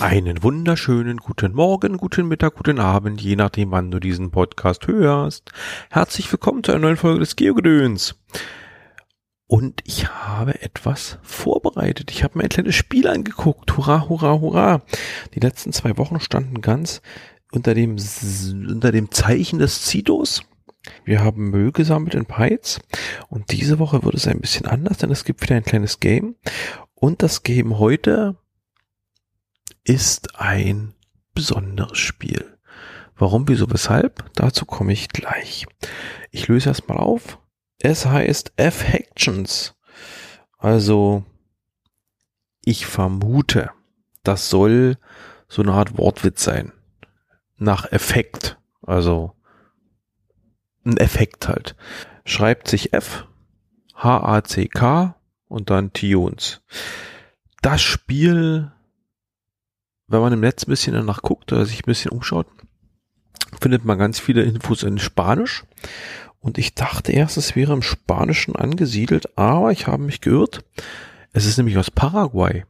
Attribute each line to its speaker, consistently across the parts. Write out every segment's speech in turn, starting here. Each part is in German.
Speaker 1: Einen wunderschönen guten Morgen, guten Mittag, guten Abend, je nachdem, wann du diesen Podcast hörst. Herzlich willkommen zu einer neuen Folge des Geogedöns. Und ich habe etwas vorbereitet. Ich habe mir ein kleines Spiel angeguckt. Hurra, hurra, hurra. Die letzten zwei Wochen standen ganz unter dem, unter dem Zeichen des Zitos. Wir haben Müll gesammelt in Peitz. Und diese Woche wird es ein bisschen anders, denn es gibt wieder ein kleines Game. Und das Game heute ist ein besonderes Spiel. Warum, wieso, weshalb? Dazu komme ich gleich. Ich löse erstmal auf. Es heißt F-Hactions. Also, ich vermute, das soll so eine Art Wortwitz sein. Nach Effekt. Also, ein Effekt halt. Schreibt sich F, H-A-C-K und dann Tunes. Das Spiel wenn man im Netz ein bisschen danach guckt oder sich ein bisschen umschaut, findet man ganz viele Infos in Spanisch. Und ich dachte erst, es wäre im Spanischen angesiedelt, aber ich habe mich geirrt. Es ist nämlich aus Paraguay.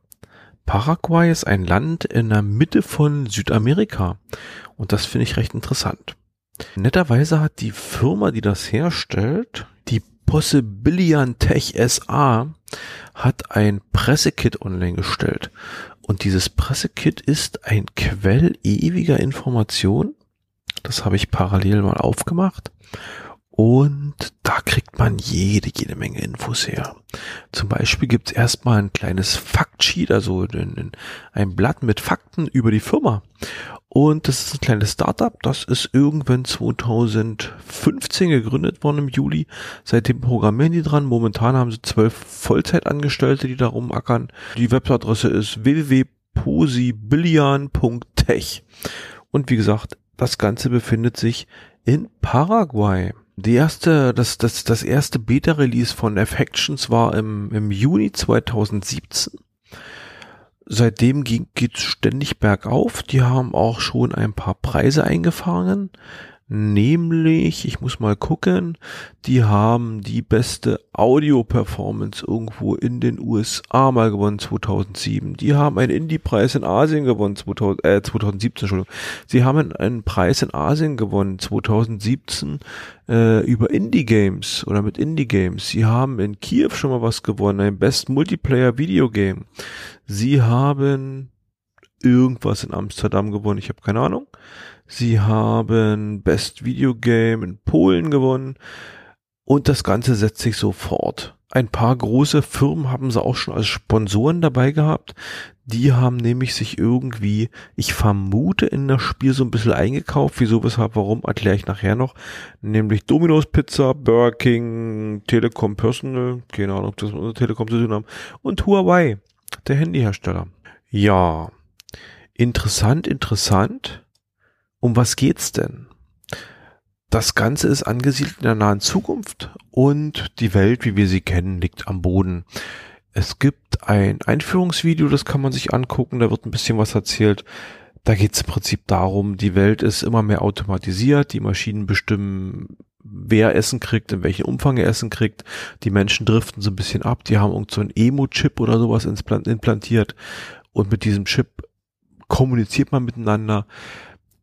Speaker 1: Paraguay ist ein Land in der Mitte von Südamerika. Und das finde ich recht interessant. Netterweise hat die Firma, die das herstellt, die Possibilian Tech SA, hat ein Pressekit online gestellt. Und dieses Pressekit ist ein Quell ewiger Information. Das habe ich parallel mal aufgemacht. Und da kriegt man jede, jede Menge Infos her. Zum Beispiel gibt's erstmal ein kleines Faktsheet, also ein Blatt mit Fakten über die Firma. Und das ist ein kleines Startup, das ist irgendwann 2015 gegründet worden im Juli. Seitdem programmieren die dran. Momentan haben sie zwölf Vollzeitangestellte, die darum ackern. Die Webadresse ist www.posibillion.tech. Und wie gesagt, das Ganze befindet sich in Paraguay. Die erste, das, das, das erste Beta-Release von Affections war im, im Juni 2017 seitdem geht es ständig bergauf. Die haben auch schon ein paar Preise eingefangen. Nämlich, ich muss mal gucken, die haben die beste Audio-Performance irgendwo in den USA mal gewonnen 2007. Die haben einen Indie-Preis in Asien gewonnen 2000, äh, 2017, Entschuldigung. Sie haben einen Preis in Asien gewonnen 2017 äh, über Indie-Games oder mit Indie-Games. Sie haben in Kiew schon mal was gewonnen, ein Best Multiplayer-Video-Game. Sie haben irgendwas in Amsterdam gewonnen, ich habe keine Ahnung. Sie haben Best Video Game in Polen gewonnen und das Ganze setzt sich so fort. Ein paar große Firmen haben sie auch schon als Sponsoren dabei gehabt. Die haben nämlich sich irgendwie, ich vermute, in das Spiel so ein bisschen eingekauft. Wieso, weshalb, warum, erkläre ich nachher noch. Nämlich Domino's Pizza, Burger King, Telekom Personal, keine Ahnung, ob das mit Telekom zu tun haben, und Huawei, der Handyhersteller. Ja, interessant, interessant. Um was geht's denn? Das Ganze ist angesiedelt in der nahen Zukunft und die Welt, wie wir sie kennen, liegt am Boden. Es gibt ein Einführungsvideo, das kann man sich angucken, da wird ein bisschen was erzählt. Da geht es im Prinzip darum, die Welt ist immer mehr automatisiert, die Maschinen bestimmen, wer Essen kriegt, in welchem Umfang er Essen kriegt. Die Menschen driften so ein bisschen ab, die haben irgend so einen Emo-Chip oder sowas implantiert und mit diesem Chip kommuniziert man miteinander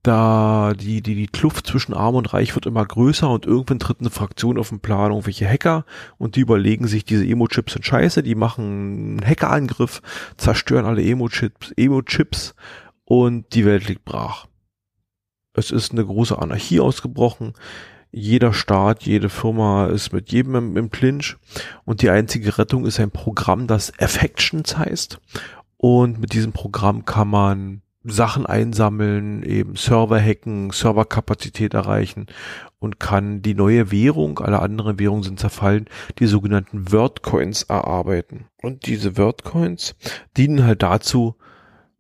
Speaker 1: da die, die, die Kluft zwischen Arm und Reich wird immer größer und irgendwann tritt eine Fraktion auf den Plan, irgendwelche Hacker und die überlegen sich, diese Emo-Chips sind scheiße, die machen einen Hackerangriff, zerstören alle Emo-Chips, Emo-Chips und die Welt liegt brach. Es ist eine große Anarchie ausgebrochen. Jeder Staat, jede Firma ist mit jedem im, im Clinch und die einzige Rettung ist ein Programm, das Affections heißt. Und mit diesem Programm kann man Sachen einsammeln, eben Server hacken, Serverkapazität erreichen und kann die neue Währung, alle anderen Währungen sind zerfallen, die sogenannten Wordcoins erarbeiten. Und diese Wordcoins dienen halt dazu,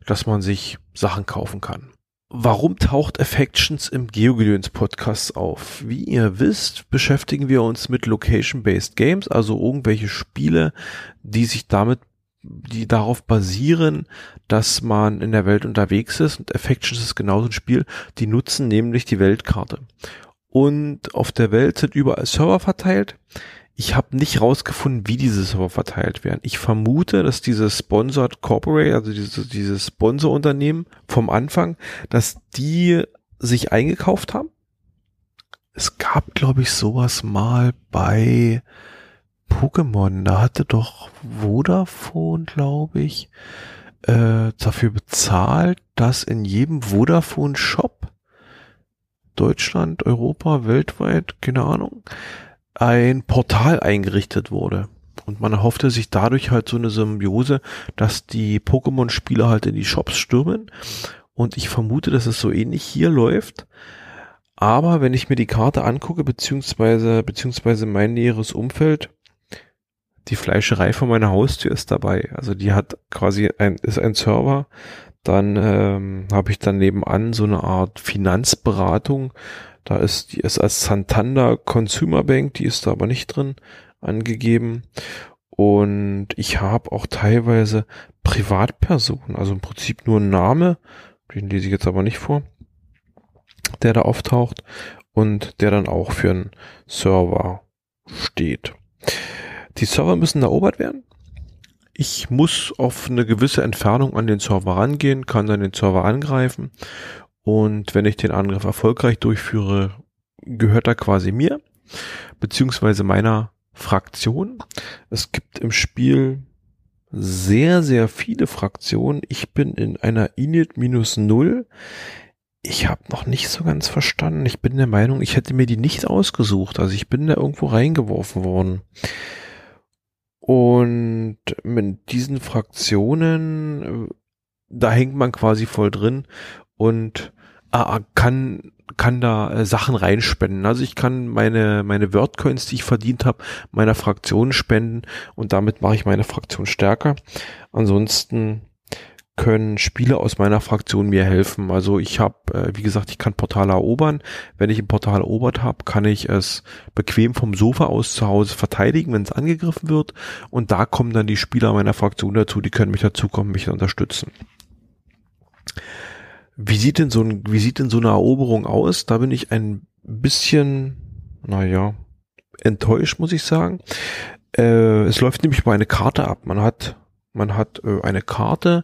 Speaker 1: dass man sich Sachen kaufen kann. Warum taucht Affections im GeoGedöns Podcast auf? Wie ihr wisst, beschäftigen wir uns mit Location-Based Games, also irgendwelche Spiele, die sich damit die darauf basieren, dass man in der Welt unterwegs ist und Affections ist genauso ein Spiel, die nutzen nämlich die Weltkarte. Und auf der Welt sind überall Server verteilt. Ich habe nicht rausgefunden, wie diese Server verteilt werden. Ich vermute, dass diese Sponsored Corporate, also diese, dieses Sponsorunternehmen vom Anfang, dass die sich eingekauft haben. Es gab, glaube ich, sowas mal bei Pokémon. Da hatte doch Vodafone, glaube ich, äh, dafür bezahlt, dass in jedem Vodafone-Shop Deutschland, Europa, weltweit, keine Ahnung, ein Portal eingerichtet wurde. Und man erhoffte sich dadurch halt so eine Symbiose, dass die Pokémon-Spieler halt in die Shops stürmen. Und ich vermute, dass es so ähnlich hier läuft. Aber wenn ich mir die Karte angucke, beziehungsweise, beziehungsweise mein näheres Umfeld, die Fleischerei vor meiner Haustür ist dabei. Also die hat quasi ein, ist ein Server. Dann ähm, habe ich dann nebenan so eine Art Finanzberatung. Da ist die ist als Santander Consumer Bank, die ist da aber nicht drin angegeben. Und ich habe auch teilweise Privatpersonen, also im Prinzip nur ein Name, den lese ich jetzt aber nicht vor, der da auftaucht und der dann auch für einen Server steht. Die Server müssen erobert werden. Ich muss auf eine gewisse Entfernung an den Server rangehen, kann dann den Server angreifen und wenn ich den Angriff erfolgreich durchführe, gehört er quasi mir, beziehungsweise meiner Fraktion. Es gibt im Spiel sehr, sehr viele Fraktionen. Ich bin in einer Init minus null. Ich habe noch nicht so ganz verstanden. Ich bin der Meinung, ich hätte mir die nicht ausgesucht. Also ich bin da irgendwo reingeworfen worden. Und mit diesen Fraktionen, äh, da hängt man quasi voll drin und äh, kann kann da äh, Sachen reinspenden. Also ich kann meine meine Wordcoins, die ich verdient habe, meiner Fraktion spenden und damit mache ich meine Fraktion stärker. Ansonsten können Spieler aus meiner Fraktion mir helfen. Also ich habe, äh, wie gesagt, ich kann Portale erobern. Wenn ich ein Portal erobert habe, kann ich es bequem vom Sofa aus zu Hause verteidigen, wenn es angegriffen wird. Und da kommen dann die Spieler meiner Fraktion dazu, die können mich dazukommen, mich unterstützen. Wie sieht denn so ein, wie sieht denn so eine Eroberung aus? Da bin ich ein bisschen, naja, enttäuscht, muss ich sagen. Äh, es läuft nämlich über eine Karte ab. Man hat, man hat äh, eine Karte,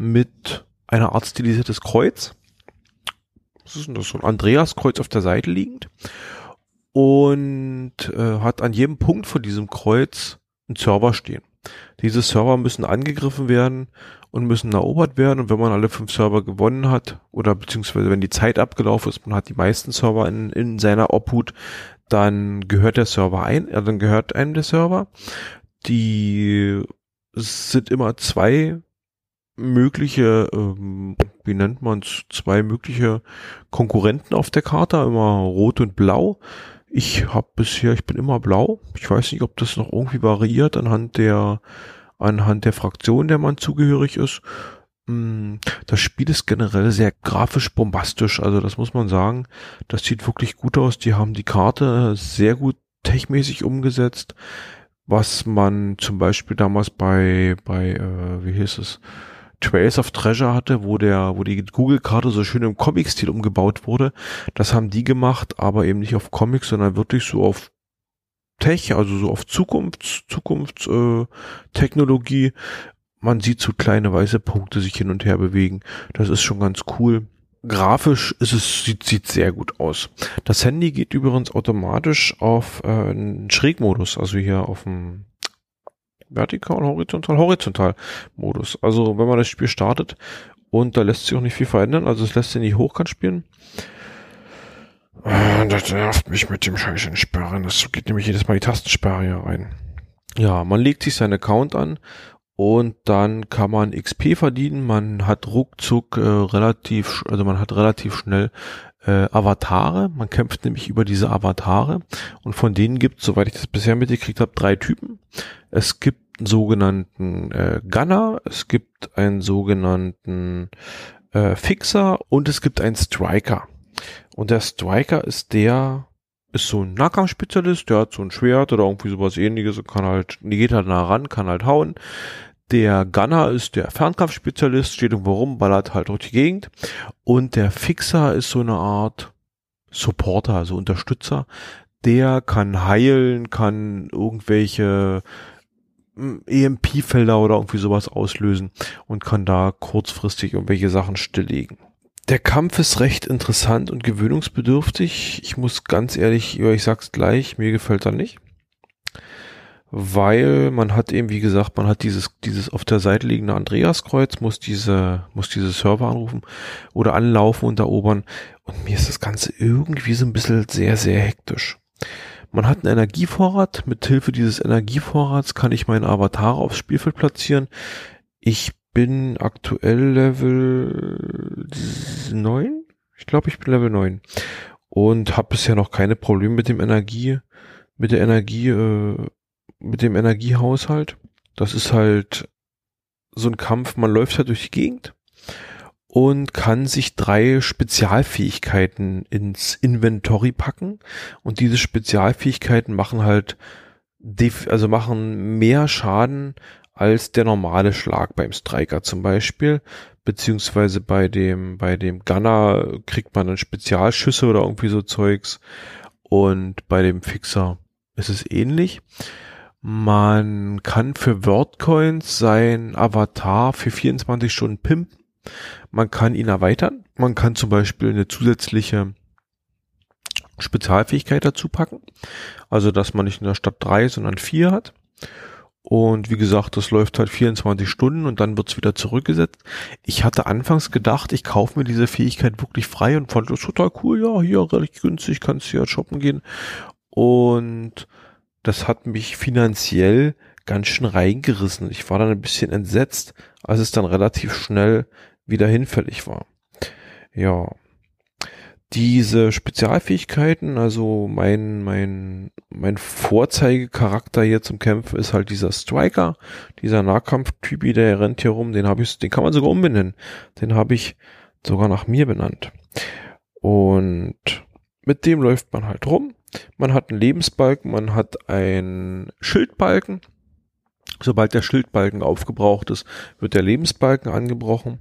Speaker 1: mit einer Art stilisiertes Kreuz. Was ist das? So ein Andreaskreuz auf der Seite liegend. Und äh, hat an jedem Punkt von diesem Kreuz einen Server stehen. Diese Server müssen angegriffen werden und müssen erobert werden. Und wenn man alle fünf Server gewonnen hat, oder beziehungsweise wenn die Zeit abgelaufen ist, man hat die meisten Server in, in seiner Obhut, dann gehört der Server ein, äh, dann gehört einem der Server. Die sind immer zwei mögliche, ähm, wie nennt man es, zwei mögliche Konkurrenten auf der Karte, immer rot und blau. Ich habe bisher, ich bin immer blau. Ich weiß nicht, ob das noch irgendwie variiert anhand der, anhand der Fraktion, der man zugehörig ist. Mm, das Spiel ist generell sehr grafisch bombastisch, also das muss man sagen. Das sieht wirklich gut aus. Die haben die Karte sehr gut techmäßig umgesetzt, was man zum Beispiel damals bei, bei, äh, wie hieß es, Trails of Treasure hatte, wo der, wo die Google-Karte so schön im Comic-Stil umgebaut wurde. Das haben die gemacht, aber eben nicht auf Comics, sondern wirklich so auf Tech, also so auf Zukunfts, Zukunftstechnologie. Äh, Man sieht so kleine weiße Punkte sich hin und her bewegen. Das ist schon ganz cool. Grafisch ist es, sieht, sieht sehr gut aus. Das Handy geht übrigens automatisch auf äh, einen Schrägmodus, also hier auf dem vertikal, horizontal, horizontal Modus. Also wenn man das Spiel startet und da lässt sich auch nicht viel verändern, also es lässt sich nicht hochkant spielen. Das nervt mich mit dem scheiß Sperren. Das geht nämlich jedes Mal die Tastensperre hier rein. Ja, man legt sich seinen Account an und dann kann man XP verdienen. Man hat ruckzuck äh, relativ, also man hat relativ schnell äh, Avatare. Man kämpft nämlich über diese Avatare und von denen gibt, soweit ich das bisher mitgekriegt habe, drei Typen. Es gibt einen sogenannten äh, Gunner, es gibt einen sogenannten äh, Fixer und es gibt einen Striker. Und der Striker ist der, ist so ein Nahkampfspezialist, der hat so ein Schwert oder irgendwie sowas ähnliches und kann halt, die geht halt nah ran, kann halt hauen. Der Gunner ist der Fernkampfspezialist, steht irgendwo rum, ballert halt durch die Gegend. Und der Fixer ist so eine Art Supporter, also Unterstützer. der kann heilen, kann irgendwelche hm, EMP-Felder oder irgendwie sowas auslösen und kann da kurzfristig irgendwelche Sachen stilllegen. Der Kampf ist recht interessant und gewöhnungsbedürftig. Ich muss ganz ehrlich, ich sag's gleich, mir gefällt er nicht. Weil man hat eben, wie gesagt, man hat dieses, dieses auf der Seite liegende Andreaskreuz, muss diese, muss diese Server anrufen oder anlaufen und erobern. Und mir ist das Ganze irgendwie so ein bisschen sehr, sehr hektisch. Man hat einen Energievorrat. Mit Hilfe dieses Energievorrats kann ich meinen Avatar aufs Spielfeld platzieren. Ich bin aktuell Level 9. Ich glaube, ich bin Level 9. Und habe bisher noch keine Probleme mit dem Energie, mit der Energie, äh, mit dem Energiehaushalt. Das ist halt so ein Kampf, man läuft halt durch die Gegend und kann sich drei Spezialfähigkeiten ins Inventory packen. Und diese Spezialfähigkeiten machen halt, also machen mehr Schaden als der normale Schlag beim Striker zum Beispiel. Beziehungsweise bei dem, bei dem Gunner kriegt man dann Spezialschüsse oder irgendwie so Zeugs. Und bei dem Fixer ist es ähnlich. Man kann für Wordcoins sein Avatar für 24 Stunden pimpen man kann ihn erweitern. Man kann zum Beispiel eine zusätzliche Spezialfähigkeit dazu packen. Also, dass man nicht in der Stadt drei, sondern vier hat. Und wie gesagt, das läuft halt 24 Stunden und dann wird's wieder zurückgesetzt. Ich hatte anfangs gedacht, ich kaufe mir diese Fähigkeit wirklich frei und fand das total cool. Ja, hier relativ günstig, kannst ja shoppen gehen. Und das hat mich finanziell ganz schön reingerissen. Ich war dann ein bisschen entsetzt, als es dann relativ schnell wieder hinfällig war. Ja. Diese Spezialfähigkeiten, also mein, mein, mein Vorzeigecharakter hier zum Kämpfen ist halt dieser Striker, dieser Nahkampftypi, der rennt hier rum, den habe ich, den kann man sogar umbenennen. Den habe ich sogar nach mir benannt. Und mit dem läuft man halt rum. Man hat einen Lebensbalken, man hat einen Schildbalken. Sobald der Schildbalken aufgebraucht ist, wird der Lebensbalken angebrochen.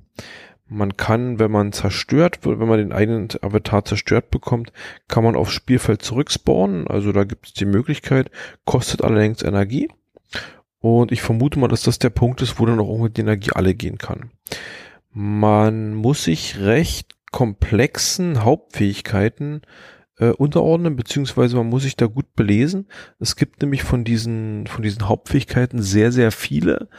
Speaker 1: Man kann, wenn man zerstört wird, wenn man den eigenen Avatar zerstört bekommt, kann man aufs Spielfeld zurückspawnen. Also da gibt es die Möglichkeit, kostet allerdings Energie. Und ich vermute mal, dass das der Punkt ist, wo dann auch irgendwie die Energie alle gehen kann. Man muss sich recht komplexen Hauptfähigkeiten äh, unterordnen, beziehungsweise man muss sich da gut belesen. Es gibt nämlich von diesen, von diesen Hauptfähigkeiten sehr, sehr viele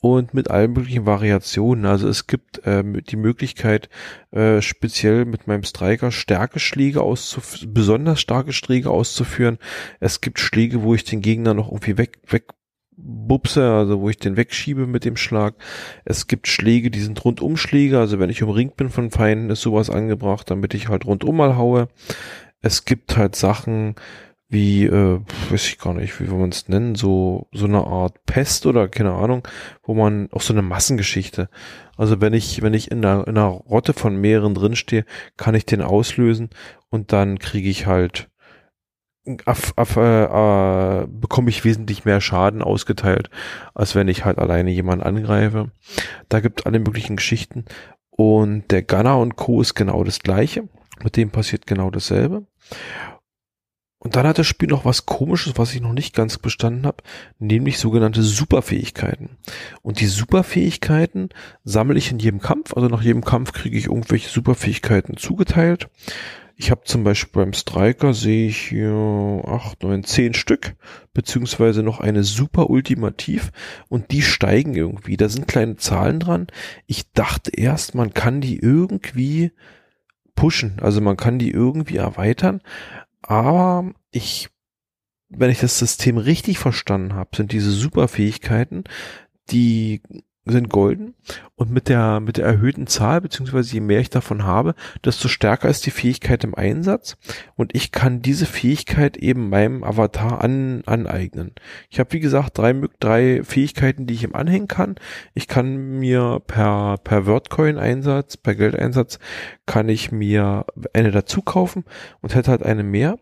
Speaker 1: und mit allen möglichen Variationen. Also es gibt ähm, die Möglichkeit, äh, speziell mit meinem Striker starke Schläge auszuführen, besonders starke Schläge auszuführen. Es gibt Schläge, wo ich den Gegner noch irgendwie weg, weg bupse, also wo ich den wegschiebe mit dem Schlag. Es gibt Schläge, die sind Rundumschläge, also wenn ich umringt bin von Feinden, ist sowas angebracht, damit ich halt rundum mal haue. Es gibt halt Sachen, wie, äh, weiß ich gar nicht, wie wir man es nennen, so, so eine Art Pest oder keine Ahnung, wo man auch so eine Massengeschichte. Also wenn ich, wenn ich in einer, in einer Rotte von mehreren drinstehe, kann ich den auslösen und dann kriege ich halt, auf, auf, äh, äh, bekomme ich wesentlich mehr Schaden ausgeteilt, als wenn ich halt alleine jemanden angreife. Da gibt alle möglichen Geschichten. Und der Gunner und Co. ist genau das gleiche. Mit dem passiert genau dasselbe. Und dann hat das Spiel noch was komisches, was ich noch nicht ganz bestanden habe, nämlich sogenannte Superfähigkeiten. Und die Superfähigkeiten sammle ich in jedem Kampf. Also nach jedem Kampf kriege ich irgendwelche Superfähigkeiten zugeteilt. Ich habe zum Beispiel beim Striker sehe ich hier acht, neun, zehn Stück, beziehungsweise noch eine Super Ultimativ und die steigen irgendwie. Da sind kleine Zahlen dran. Ich dachte erst, man kann die irgendwie pushen, also man kann die irgendwie erweitern, aber ich, wenn ich das System richtig verstanden habe, sind diese Superfähigkeiten, die sind golden und mit der mit der erhöhten Zahl beziehungsweise je mehr ich davon habe, desto stärker ist die Fähigkeit im Einsatz und ich kann diese Fähigkeit eben meinem Avatar an, aneignen. Ich habe wie gesagt drei drei Fähigkeiten, die ich ihm anhängen kann. Ich kann mir per per Wordcoin Einsatz, per Geldeinsatz kann ich mir eine dazu kaufen und hätte halt eine mehr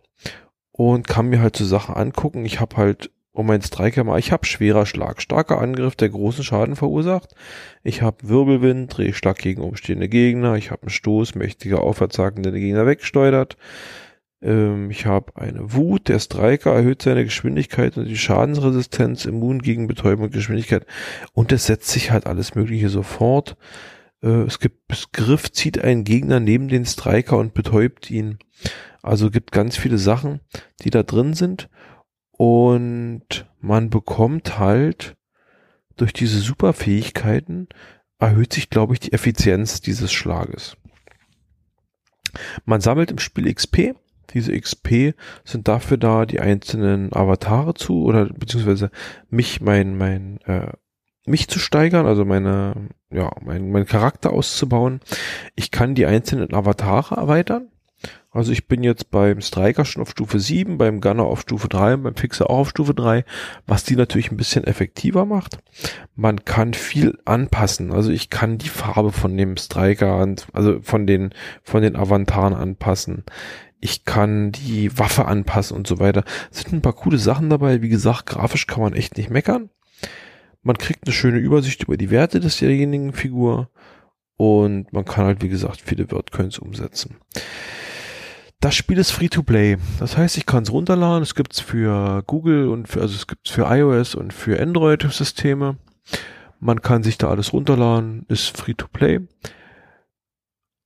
Speaker 1: und kann mir halt so Sachen angucken. Ich habe halt um mein Striker mal, ich habe schwerer Schlag, starker Angriff, der großen Schaden verursacht. Ich habe Wirbelwind, Drehschlag gegen umstehende Gegner. Ich habe einen Stoß, mächtiger Aufwärtshaken, der den Gegner wegsteuert. Ähm, ich habe eine Wut. Der Striker erhöht seine Geschwindigkeit und die Schadensresistenz, immun gegen Betäubung und Geschwindigkeit. Und es setzt sich halt alles Mögliche sofort. Äh, es gibt Griff, zieht einen Gegner neben den Striker und betäubt ihn. Also gibt ganz viele Sachen, die da drin sind. Und man bekommt halt durch diese Superfähigkeiten erhöht sich, glaube ich, die Effizienz dieses Schlages. Man sammelt im Spiel XP. Diese XP sind dafür da, die einzelnen Avatare zu oder beziehungsweise mich, mein, mein, äh, mich zu steigern, also meine, ja, mein, mein Charakter auszubauen. Ich kann die einzelnen Avatare erweitern. Also ich bin jetzt beim Striker schon auf Stufe 7, beim Gunner auf Stufe 3, beim Fixer auch auf Stufe 3, was die natürlich ein bisschen effektiver macht. Man kann viel anpassen. Also ich kann die Farbe von dem Striker, also von den, von den Avantaren anpassen. Ich kann die Waffe anpassen und so weiter. Es sind ein paar coole Sachen dabei. Wie gesagt, grafisch kann man echt nicht meckern. Man kriegt eine schöne Übersicht über die Werte des derjenigen Figur und man kann halt, wie gesagt, viele Wordcoins umsetzen. Das Spiel ist free to play. Das heißt, ich kann es runterladen. Es gibt's für Google und für, also es gibt's für iOS und für Android-Systeme. Man kann sich da alles runterladen, ist free to play.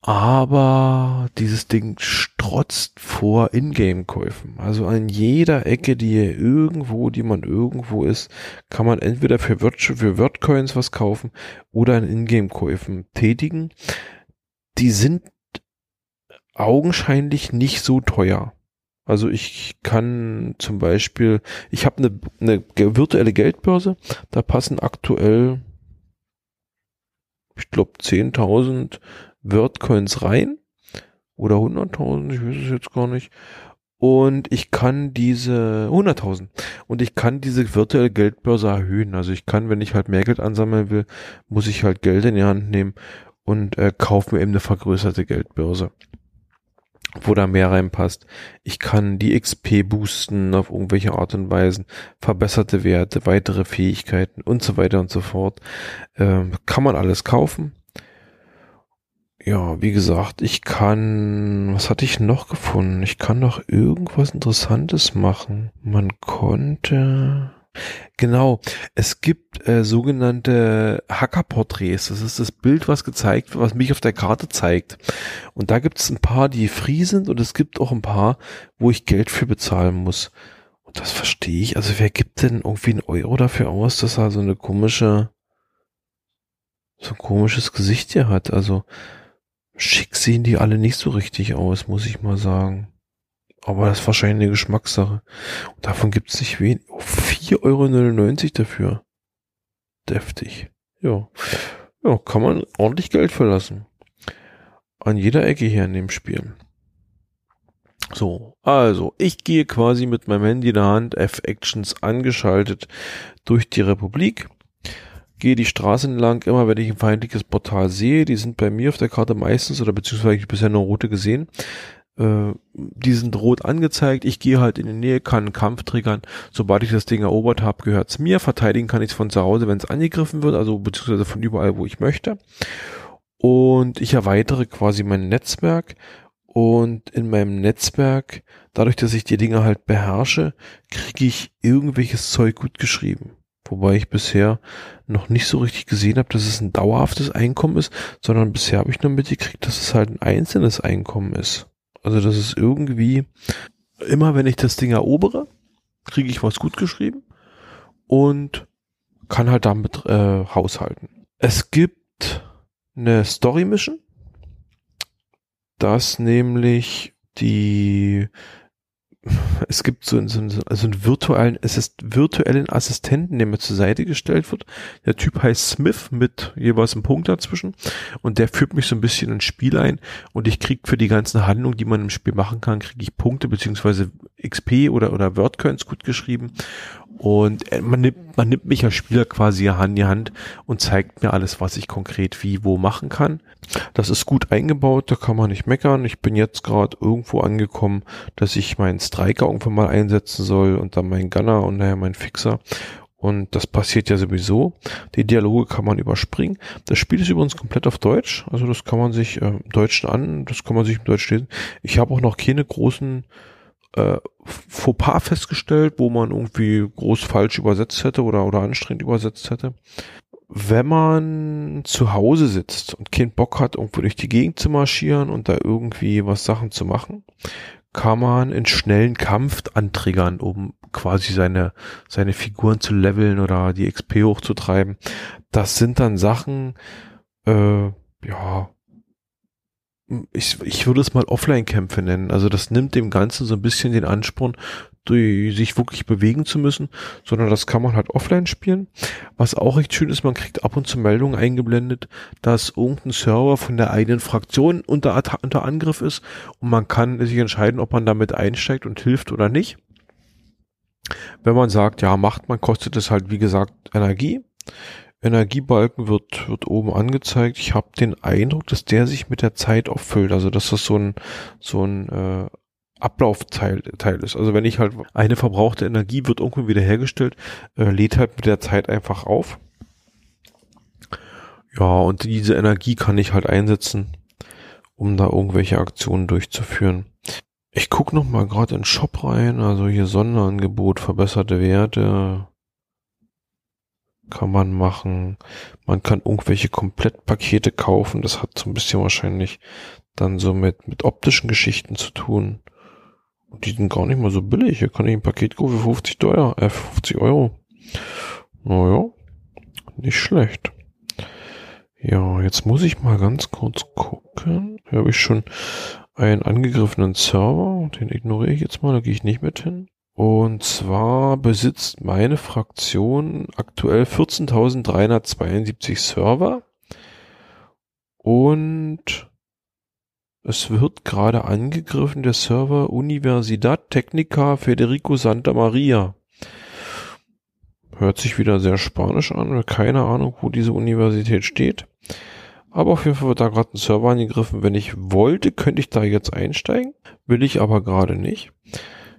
Speaker 1: Aber dieses Ding strotzt vor Ingame-Käufen. Also an jeder Ecke, die hier irgendwo, die man irgendwo ist, kann man entweder für, Word, für Wordcoins was kaufen oder an Ingame-Käufen tätigen. Die sind augenscheinlich nicht so teuer. Also ich kann zum Beispiel, ich habe eine, eine virtuelle Geldbörse, da passen aktuell, ich glaube, 10.000 Wordcoins rein oder 100.000, ich weiß es jetzt gar nicht. Und ich kann diese 100.000 und ich kann diese virtuelle Geldbörse erhöhen. Also ich kann, wenn ich halt mehr Geld ansammeln will, muss ich halt Geld in die Hand nehmen und äh, kaufe mir eben eine vergrößerte Geldbörse wo da mehr reinpasst. Ich kann die XP boosten auf irgendwelche Art und Weisen, verbesserte Werte, weitere Fähigkeiten und so weiter und so fort. Ähm, kann man alles kaufen. Ja, wie gesagt, ich kann, was hatte ich noch gefunden? Ich kann noch irgendwas Interessantes machen. Man konnte, Genau, es gibt äh, sogenannte Hackerporträts. Das ist das Bild, was gezeigt was mich auf der Karte zeigt. Und da gibt es ein paar, die free sind und es gibt auch ein paar, wo ich Geld für bezahlen muss. Und das verstehe ich. Also wer gibt denn irgendwie einen Euro dafür aus, dass er so eine komische, so ein komisches Gesicht hier hat? Also schick sehen die alle nicht so richtig aus, muss ich mal sagen. Aber das ist wahrscheinlich eine Geschmackssache. Und davon gibt es nicht wenig. Oh, 4,99 Euro dafür. Deftig. Ja. Ja, kann man ordentlich Geld verlassen. An jeder Ecke hier in dem Spiel. So, also, ich gehe quasi mit meinem Handy in der Hand, F-Actions angeschaltet, durch die Republik. Gehe die Straße entlang, immer wenn ich ein feindliches Portal sehe, die sind bei mir auf der Karte meistens, oder beziehungsweise ich bisher nur rote gesehen, äh, die sind angezeigt. Ich gehe halt in die Nähe, kann einen Kampf triggern. Sobald ich das Ding erobert habe, gehört es mir. Verteidigen kann ich es von zu Hause, wenn es angegriffen wird, also beziehungsweise von überall, wo ich möchte. Und ich erweitere quasi mein Netzwerk. Und in meinem Netzwerk, dadurch, dass ich die Dinge halt beherrsche, kriege ich irgendwelches Zeug gut geschrieben. Wobei ich bisher noch nicht so richtig gesehen habe, dass es ein dauerhaftes Einkommen ist, sondern bisher habe ich nur mitgekriegt, dass es halt ein einzelnes Einkommen ist. Also das ist irgendwie, immer wenn ich das Ding erobere, kriege ich was gut geschrieben und kann halt damit äh, haushalten. Es gibt eine Story Mission, dass nämlich die es gibt so, so, so einen virtuellen, es ist virtuellen Assistenten, der mir zur Seite gestellt wird. Der Typ heißt Smith mit jeweils einem Punkt dazwischen. Und der führt mich so ein bisschen ins Spiel ein. Und ich krieg für die ganzen Handlungen, die man im Spiel machen kann, kriege ich Punkte beziehungsweise XP oder oder Wordcoins gut geschrieben und äh, man nimmt, man nimmt mich als Spieler quasi an die Hand und zeigt mir alles, was ich konkret wie wo machen kann. Das ist gut eingebaut, da kann man nicht meckern. Ich bin jetzt gerade irgendwo angekommen, dass ich meinen Striker irgendwann mal einsetzen soll und dann meinen Gunner und daher meinen Fixer. Und das passiert ja sowieso. Die Dialoge kann man überspringen. Das Spiel ist übrigens komplett auf Deutsch. Also das kann man sich äh, im Deutschen an, das kann man sich im Deutsch lesen. Ich habe auch noch keine großen äh, Fauxpas festgestellt, wo man irgendwie groß falsch übersetzt hätte oder, oder anstrengend übersetzt hätte. Wenn man zu Hause sitzt und keinen Bock hat, irgendwo durch die Gegend zu marschieren und da irgendwie was Sachen zu machen, kann man in schnellen Kampf antriggern, um quasi seine, seine Figuren zu leveln oder die XP hochzutreiben. Das sind dann Sachen, äh, ja, ich, ich würde es mal Offline-Kämpfe nennen. Also das nimmt dem Ganzen so ein bisschen den Ansporn, sich wirklich bewegen zu müssen, sondern das kann man halt offline spielen. Was auch recht schön ist, man kriegt ab und zu Meldungen eingeblendet, dass irgendein Server von der eigenen Fraktion unter, unter Angriff ist und man kann sich entscheiden, ob man damit einsteigt und hilft oder nicht. Wenn man sagt, ja, macht man, kostet es halt, wie gesagt, Energie. Energiebalken wird, wird oben angezeigt. Ich habe den Eindruck, dass der sich mit der Zeit auffüllt. Also dass das so ein, so ein äh, Ablaufteil Teil ist. Also wenn ich halt eine verbrauchte Energie wird irgendwo wieder hergestellt, äh, lädt halt mit der Zeit einfach auf. Ja, und diese Energie kann ich halt einsetzen, um da irgendwelche Aktionen durchzuführen. Ich guck noch mal gerade in Shop rein, also hier Sonderangebot, verbesserte Werte, kann man machen. Man kann irgendwelche Komplettpakete kaufen. Das hat so ein bisschen wahrscheinlich dann so mit, mit optischen Geschichten zu tun. Und die sind gar nicht mal so billig. Hier kann ich ein Paket kaufen für 50 Dollar, äh, 50 Euro. Naja, nicht schlecht. Ja, jetzt muss ich mal ganz kurz gucken. Hier habe ich schon einen angegriffenen Server. Den ignoriere ich jetzt mal, da gehe ich nicht mit hin. Und zwar besitzt meine Fraktion aktuell 14.372 Server und es wird gerade angegriffen der Server Universidad Technica Federico Santa Maria. Hört sich wieder sehr spanisch an, keine Ahnung, wo diese Universität steht. Aber auf jeden Fall wird da gerade ein Server angegriffen. Wenn ich wollte, könnte ich da jetzt einsteigen. Will ich aber gerade nicht.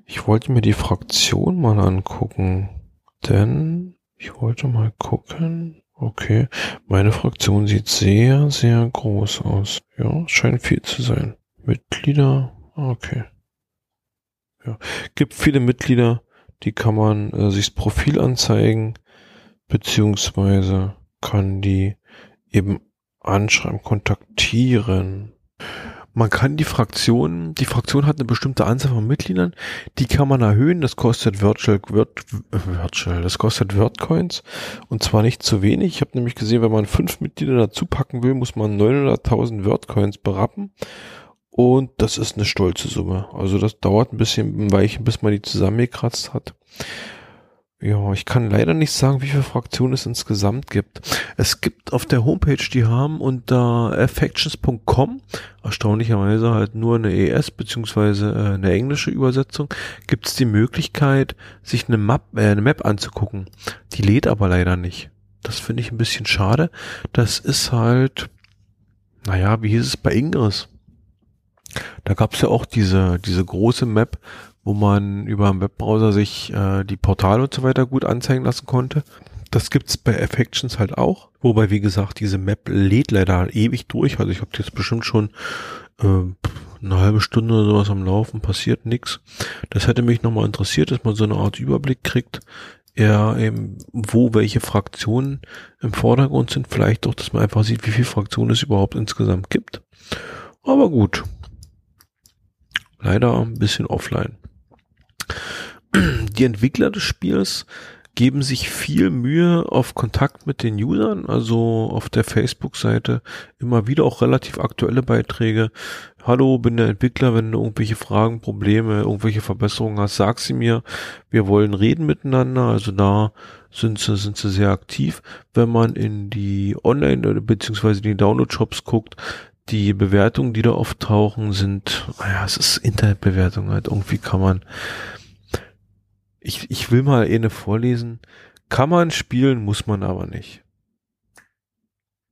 Speaker 1: Ich wollte mir die Fraktion mal angucken, denn ich wollte mal gucken. Okay, meine Fraktion sieht sehr, sehr groß aus. Ja, scheint viel zu sein. Mitglieder, okay. Ja, gibt viele Mitglieder, die kann man äh, sich das Profil anzeigen, beziehungsweise kann die eben anschreiben, kontaktieren. Man kann die Fraktion, die Fraktion hat eine bestimmte Anzahl von Mitgliedern, die kann man erhöhen, das kostet Virtual, Virtual, das kostet Wordcoins und zwar nicht zu wenig. Ich habe nämlich gesehen, wenn man fünf Mitglieder dazu packen will, muss man 900.000 Wordcoins berappen und das ist eine stolze Summe. Also das dauert ein bisschen ein Weichen, bis man die zusammengekratzt hat. Ja, ich kann leider nicht sagen, wie viele Fraktionen es insgesamt gibt. Es gibt auf der Homepage, die haben unter affections.com, erstaunlicherweise halt nur eine ES beziehungsweise äh, eine englische Übersetzung, gibt es die Möglichkeit, sich eine Map, äh, eine Map anzugucken. Die lädt aber leider nicht. Das finde ich ein bisschen schade. Das ist halt, naja, wie hieß es bei Ingress? Da gab es ja auch diese, diese große Map, wo man über einen Webbrowser sich äh, die Portale und so weiter gut anzeigen lassen konnte. Das gibt's bei Affections halt auch. Wobei, wie gesagt, diese Map lädt leider ewig durch. Also ich habe jetzt bestimmt schon äh, eine halbe Stunde oder sowas am Laufen, passiert nix. Das hätte mich nochmal interessiert, dass man so eine Art Überblick kriegt, ja, eben, wo welche Fraktionen im Vordergrund sind. Vielleicht auch, dass man einfach sieht, wie viele Fraktionen es überhaupt insgesamt gibt. Aber gut. Leider ein bisschen offline. Die Entwickler des Spiels geben sich viel Mühe auf Kontakt mit den Usern, also auf der Facebook-Seite immer wieder auch relativ aktuelle Beiträge. Hallo, bin der Entwickler, wenn du irgendwelche Fragen, Probleme, irgendwelche Verbesserungen hast, sag sie mir. Wir wollen reden miteinander, also da sind sie, sind sie sehr aktiv. Wenn man in die Online- beziehungsweise die Download-Shops guckt, die Bewertungen, die da auftauchen, sind, naja, es ist Internetbewertung halt. Irgendwie kann man ich, ich will mal eine vorlesen. Kann man spielen, muss man aber nicht.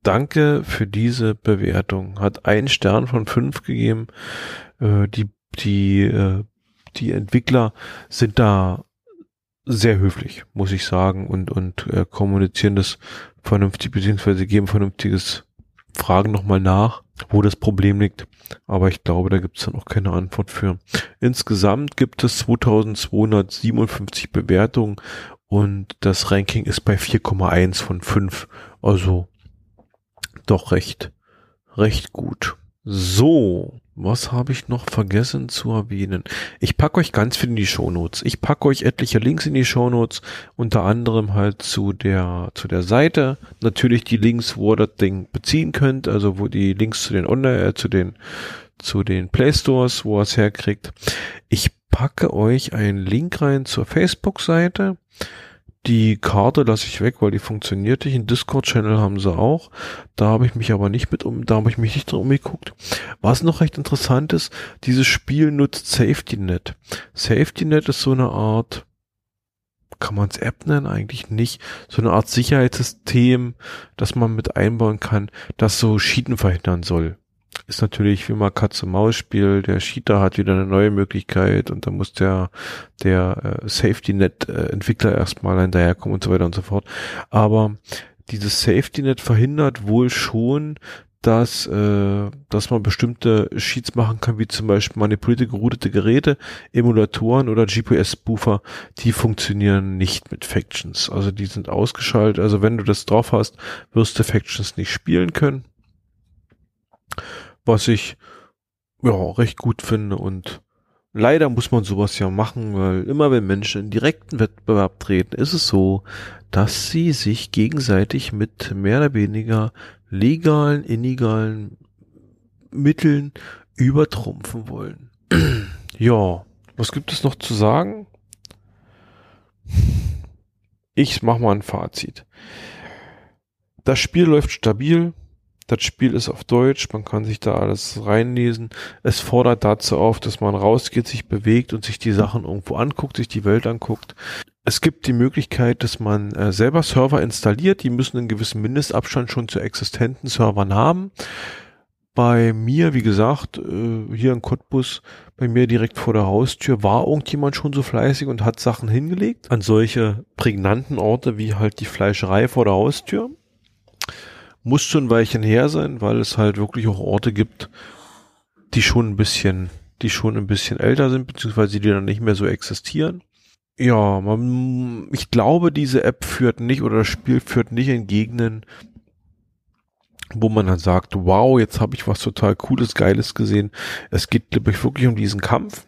Speaker 1: Danke für diese Bewertung. Hat ein Stern von fünf gegeben. Äh, die, die, äh, die Entwickler sind da sehr höflich, muss ich sagen, und, und äh, kommunizieren das vernünftig, beziehungsweise geben vernünftiges Fragen nochmal nach. Wo das Problem liegt. Aber ich glaube, da gibt es dann auch keine Antwort für. Insgesamt gibt es 2257 Bewertungen und das Ranking ist bei 4,1 von 5. Also doch recht, recht gut. So, was habe ich noch vergessen zu erwähnen? Ich packe euch ganz viel in die Shownotes. Ich packe euch etliche Links in die Shownotes, unter anderem halt zu der zu der Seite. Natürlich die Links, wo ihr das Ding beziehen könnt, also wo die Links zu den Online, äh, zu den zu den Play Stores, wo ihr es herkriegt. Ich packe euch einen Link rein zur Facebook-Seite. Die Karte lasse ich weg, weil die funktioniert nicht. Ein Discord-Channel haben sie auch. Da habe ich mich aber nicht mit um, da habe ich mich nicht drin umgeguckt. Was noch recht interessant ist, dieses Spiel nutzt Safety Net. Safety Net ist so eine Art, kann man es App nennen? Eigentlich nicht. So eine Art Sicherheitssystem, das man mit einbauen kann, das so Schieden verhindern soll ist natürlich wie man Katze-Maus-Spiel, der Cheater hat wieder eine neue Möglichkeit und da muss der, der äh, Safety-Net-Entwickler erstmal hinterherkommen und so weiter und so fort. Aber dieses Safety-Net verhindert wohl schon, dass, äh, dass man bestimmte Sheets machen kann, wie zum Beispiel manipulierte geroutete Geräte, Emulatoren oder GPS-Spoofer, die funktionieren nicht mit Factions. Also die sind ausgeschaltet. Also wenn du das drauf hast, wirst du Factions nicht spielen können was ich ja recht gut finde und leider muss man sowas ja machen, weil immer wenn Menschen in direkten Wettbewerb treten, ist es so, dass sie sich gegenseitig mit mehr oder weniger legalen, illegalen Mitteln übertrumpfen wollen. ja, was gibt es noch zu sagen? Ich mach mal ein Fazit. Das Spiel läuft stabil. Das Spiel ist auf Deutsch, man kann sich da alles reinlesen. Es fordert dazu auf, dass man rausgeht, sich bewegt und sich die Sachen irgendwo anguckt, sich die Welt anguckt. Es gibt die Möglichkeit, dass man äh, selber Server installiert, die müssen einen gewissen Mindestabstand schon zu existenten Servern haben. Bei mir, wie gesagt, äh, hier in Cottbus, bei mir direkt vor der Haustür, war irgendjemand schon so fleißig und hat Sachen hingelegt an solche prägnanten Orte wie halt die Fleischerei vor der Haustür muss schon ein Weilchen her sein, weil es halt wirklich auch Orte gibt, die schon ein bisschen, die schon ein bisschen älter sind, beziehungsweise die dann nicht mehr so existieren. Ja, man, ich glaube, diese App führt nicht oder das Spiel führt nicht in Gegenden, wo man dann sagt, wow, jetzt habe ich was total Cooles, Geiles gesehen. Es geht, glaube ich, wirklich um diesen Kampf.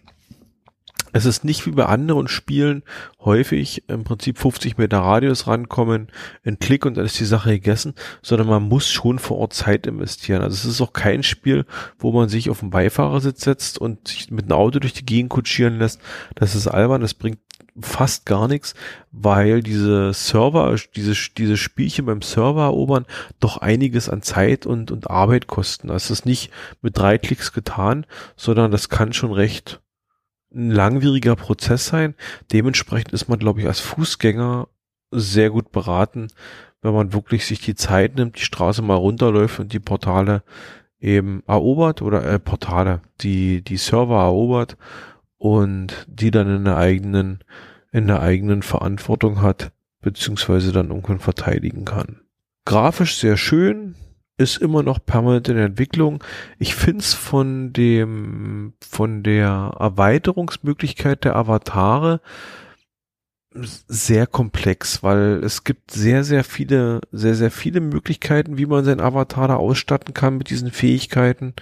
Speaker 1: Es ist nicht wie bei anderen Spielen häufig im Prinzip 50 Meter Radius rankommen, ein Klick und dann ist die Sache gegessen, sondern man muss schon vor Ort Zeit investieren. Also es ist auch kein Spiel, wo man sich auf den Beifahrersitz setzt und sich mit einem Auto durch die Gegend kutschieren lässt. Das ist albern, das bringt fast gar nichts, weil diese Server, diese, diese Spielchen beim Server erobern doch einiges an Zeit und, und Arbeit kosten. Das ist nicht mit drei Klicks getan, sondern das kann schon recht ein langwieriger Prozess sein. Dementsprechend ist man, glaube ich, als Fußgänger sehr gut beraten, wenn man wirklich sich die Zeit nimmt, die Straße mal runterläuft und die Portale eben erobert oder äh, Portale, die die Server erobert und die dann in der eigenen in der eigenen Verantwortung hat beziehungsweise dann irgendwann verteidigen kann. Grafisch sehr schön, ist immer noch permanent in Entwicklung. Ich find's von dem, von der Erweiterungsmöglichkeit der Avatare sehr komplex, weil es gibt sehr, sehr viele, sehr, sehr viele Möglichkeiten, wie man seinen Avatar da ausstatten kann mit diesen Fähigkeiten.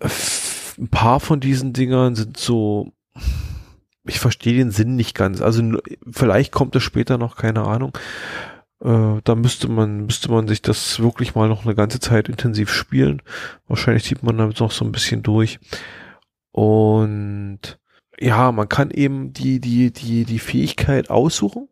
Speaker 1: Ein paar von diesen Dingern sind so, ich verstehe den Sinn nicht ganz. Also vielleicht kommt es später noch, keine Ahnung. Äh, da müsste man, müsste man sich das wirklich mal noch eine ganze Zeit intensiv spielen. Wahrscheinlich zieht man damit noch so ein bisschen durch. Und ja, man kann eben die, die, die, die Fähigkeit aussuchen,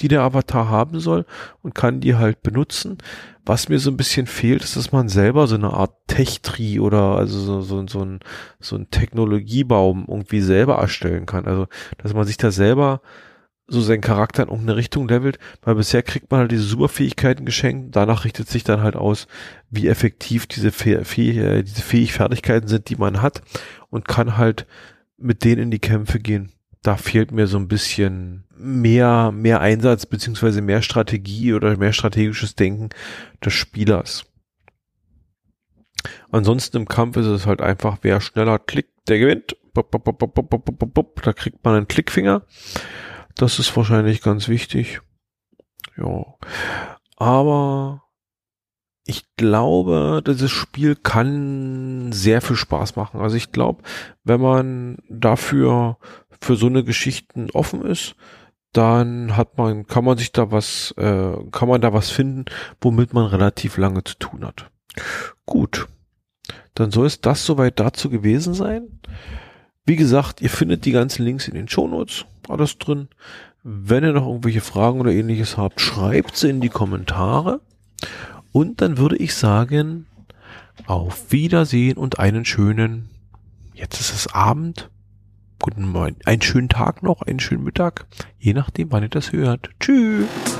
Speaker 1: die der Avatar haben soll und kann die halt benutzen. Was mir so ein bisschen fehlt, ist, dass man selber so eine Art Tech-Tree oder also so, so, so, ein, so ein Technologiebaum irgendwie selber erstellen kann. Also, dass man sich da selber so seinen Charakter in irgendeine Richtung levelt, weil bisher kriegt man halt diese Superfähigkeiten geschenkt, danach richtet sich dann halt aus, wie effektiv diese, Fäh Fäh äh, diese fähig sind, die man hat und kann halt mit denen in die Kämpfe gehen. Da fehlt mir so ein bisschen mehr, mehr Einsatz beziehungsweise mehr Strategie oder mehr strategisches Denken des Spielers. Ansonsten im Kampf ist es halt einfach, wer schneller klickt, der gewinnt. Da kriegt man einen Klickfinger. Das ist wahrscheinlich ganz wichtig. Ja. Aber ich glaube, dieses Spiel kann sehr viel Spaß machen. Also ich glaube, wenn man dafür für so eine Geschichten offen ist, dann hat man, kann man sich da was, äh, kann man da was finden, womit man relativ lange zu tun hat. Gut. Dann soll es das soweit dazu gewesen sein. Wie gesagt, ihr findet die ganzen Links in den Shownotes, alles drin. Wenn ihr noch irgendwelche Fragen oder ähnliches habt, schreibt sie in die Kommentare. Und dann würde ich sagen, auf Wiedersehen und einen schönen, jetzt ist es Abend, guten Morgen, einen schönen Tag noch, einen schönen Mittag, je nachdem, wann ihr das hört. Tschüss.